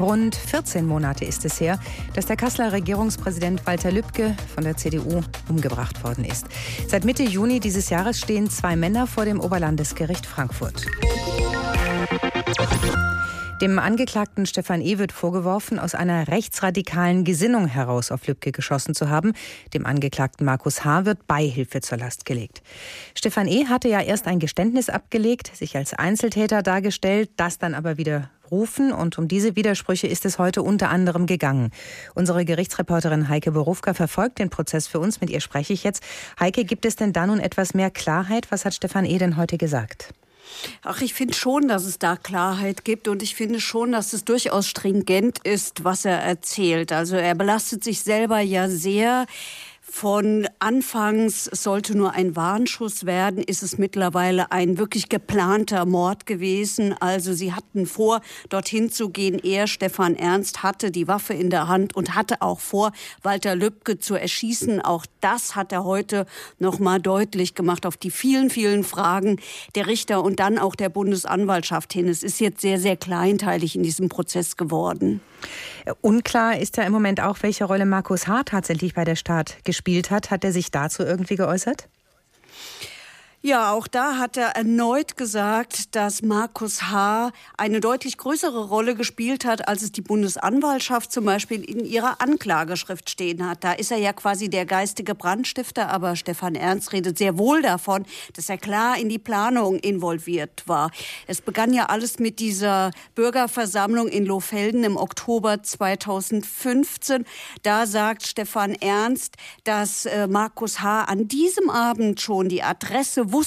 Rund 14 Monate ist es her, dass der Kasseler Regierungspräsident Walter Lübcke von der CDU umgebracht worden ist. Seit Mitte Juni dieses Jahres stehen zwei Männer vor dem Oberlandesgericht Frankfurt. Dem Angeklagten Stefan E. wird vorgeworfen, aus einer rechtsradikalen Gesinnung heraus auf Lübcke geschossen zu haben. Dem Angeklagten Markus H. wird Beihilfe zur Last gelegt. Stefan E. hatte ja erst ein Geständnis abgelegt, sich als Einzeltäter dargestellt, das dann aber wieder rufen und um diese Widersprüche ist es heute unter anderem gegangen. Unsere Gerichtsreporterin Heike Borufka verfolgt den Prozess für uns, mit ihr spreche ich jetzt. Heike, gibt es denn da nun etwas mehr Klarheit? Was hat Stefan E. denn heute gesagt? Ach, ich finde schon, dass es da Klarheit gibt und ich finde schon, dass es durchaus stringent ist, was er erzählt. Also er belastet sich selber ja sehr. Von anfangs sollte nur ein Warnschuss werden, ist es mittlerweile ein wirklich geplanter Mord gewesen. Also sie hatten vor, dorthin zu gehen. Er, Stefan Ernst, hatte die Waffe in der Hand und hatte auch vor, Walter Lübcke zu erschießen. Auch das hat er heute noch mal deutlich gemacht auf die vielen, vielen Fragen der Richter und dann auch der Bundesanwaltschaft hin. Es ist jetzt sehr, sehr kleinteilig in diesem Prozess geworden. Unklar ist ja im Moment auch, welche Rolle Markus H. tatsächlich bei der Staat gespielt hat. Hat er sich dazu irgendwie geäußert? Ja, auch da hat er erneut gesagt, dass Markus H. eine deutlich größere Rolle gespielt hat, als es die Bundesanwaltschaft zum Beispiel in ihrer Anklageschrift stehen hat. Da ist er ja quasi der geistige Brandstifter, aber Stefan Ernst redet sehr wohl davon, dass er klar in die Planung involviert war. Es begann ja alles mit dieser Bürgerversammlung in Lohfelden im Oktober 2015. Da sagt Stefan Ernst, dass äh, Markus H. an diesem Abend schon die Adresse wusste,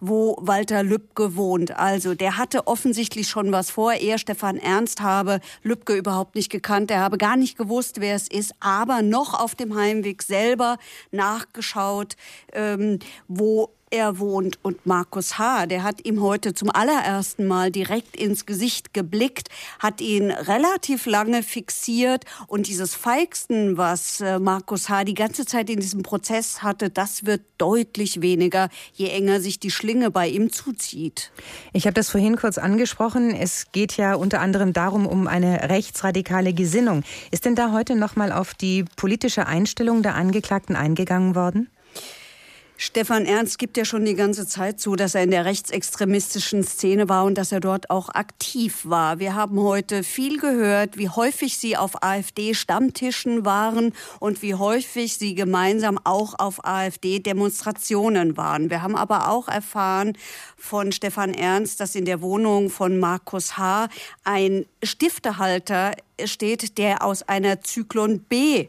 wo Walter Lübcke wohnt. Also der hatte offensichtlich schon was vor. Er, Stefan Ernst, habe Lübcke überhaupt nicht gekannt. Er habe gar nicht gewusst, wer es ist, aber noch auf dem Heimweg selber nachgeschaut, ähm, wo er wohnt. Und Markus H., der hat ihm heute zum allerersten Mal direkt ins Gesicht geblickt, hat ihn relativ lange fixiert. Und dieses Feigsten, was äh, Markus H. die ganze Zeit in diesem Prozess hatte, das wird deutlich weniger, je enger sich die Schlinge bei ihm zuzieht. Ich habe das vorhin kurz angesprochen. Es geht ja unter anderem darum, um eine rechtsradikale Gesinnung. Ist denn da heute noch mal auf die politische Einstellung der Angeklagten eingegangen worden? Stefan Ernst gibt ja schon die ganze Zeit zu, dass er in der rechtsextremistischen Szene war und dass er dort auch aktiv war. Wir haben heute viel gehört, wie häufig sie auf AfD-Stammtischen waren und wie häufig sie gemeinsam auch auf AfD-Demonstrationen waren. Wir haben aber auch erfahren von Stefan Ernst, dass in der Wohnung von Markus H. ein Stiftehalter steht, der aus einer Zyklon B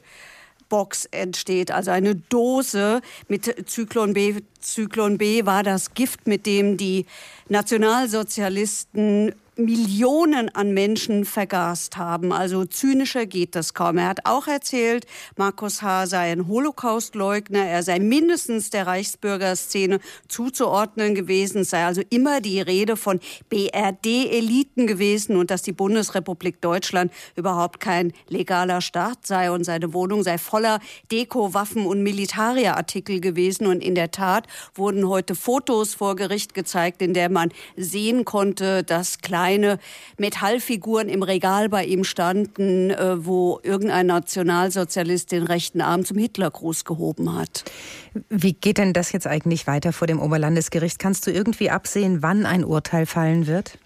Box entsteht, also eine Dose mit Zyklon B. Zyklon B war das Gift, mit dem die Nationalsozialisten Millionen an Menschen vergast haben. Also zynischer geht das kaum. Er hat auch erzählt, Markus H. sei ein Holocaustleugner, er sei mindestens der Reichsbürgerszene zuzuordnen gewesen, es sei also immer die Rede von BRD-Eliten gewesen und dass die Bundesrepublik Deutschland überhaupt kein legaler Staat sei und seine Wohnung sei voller Deko, Waffen und Militarierartikel gewesen. Und in der Tat wurden heute Fotos vor Gericht gezeigt, in der man sehen konnte, dass kleine Metallfiguren im Regal bei ihm standen, äh, wo irgendein Nationalsozialist den rechten Arm zum Hitlergruß gehoben hat. Wie geht denn das jetzt eigentlich weiter vor dem Oberlandesgericht? Kannst du irgendwie absehen, wann ein Urteil fallen wird?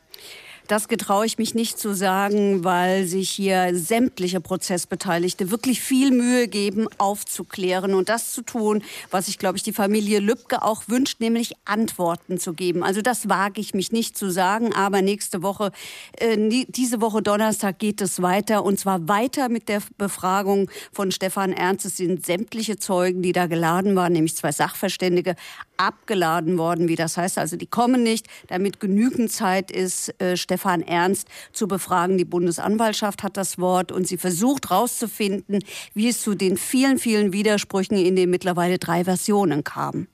Das getraue ich mich nicht zu sagen, weil sich hier sämtliche Prozessbeteiligte wirklich viel Mühe geben, aufzuklären und das zu tun, was ich, glaube ich, die Familie Lübcke auch wünscht, nämlich Antworten zu geben. Also das wage ich mich nicht zu sagen, aber nächste Woche, äh, diese Woche Donnerstag geht es weiter und zwar weiter mit der Befragung von Stefan Ernst. Es sind sämtliche Zeugen, die da geladen waren, nämlich zwei Sachverständige, abgeladen worden, wie das heißt. Also die kommen nicht, damit genügend Zeit ist, äh, Stefan Ernst zu befragen. Die Bundesanwaltschaft hat das Wort und sie versucht herauszufinden, wie es zu den vielen, vielen Widersprüchen in den mittlerweile drei Versionen kam.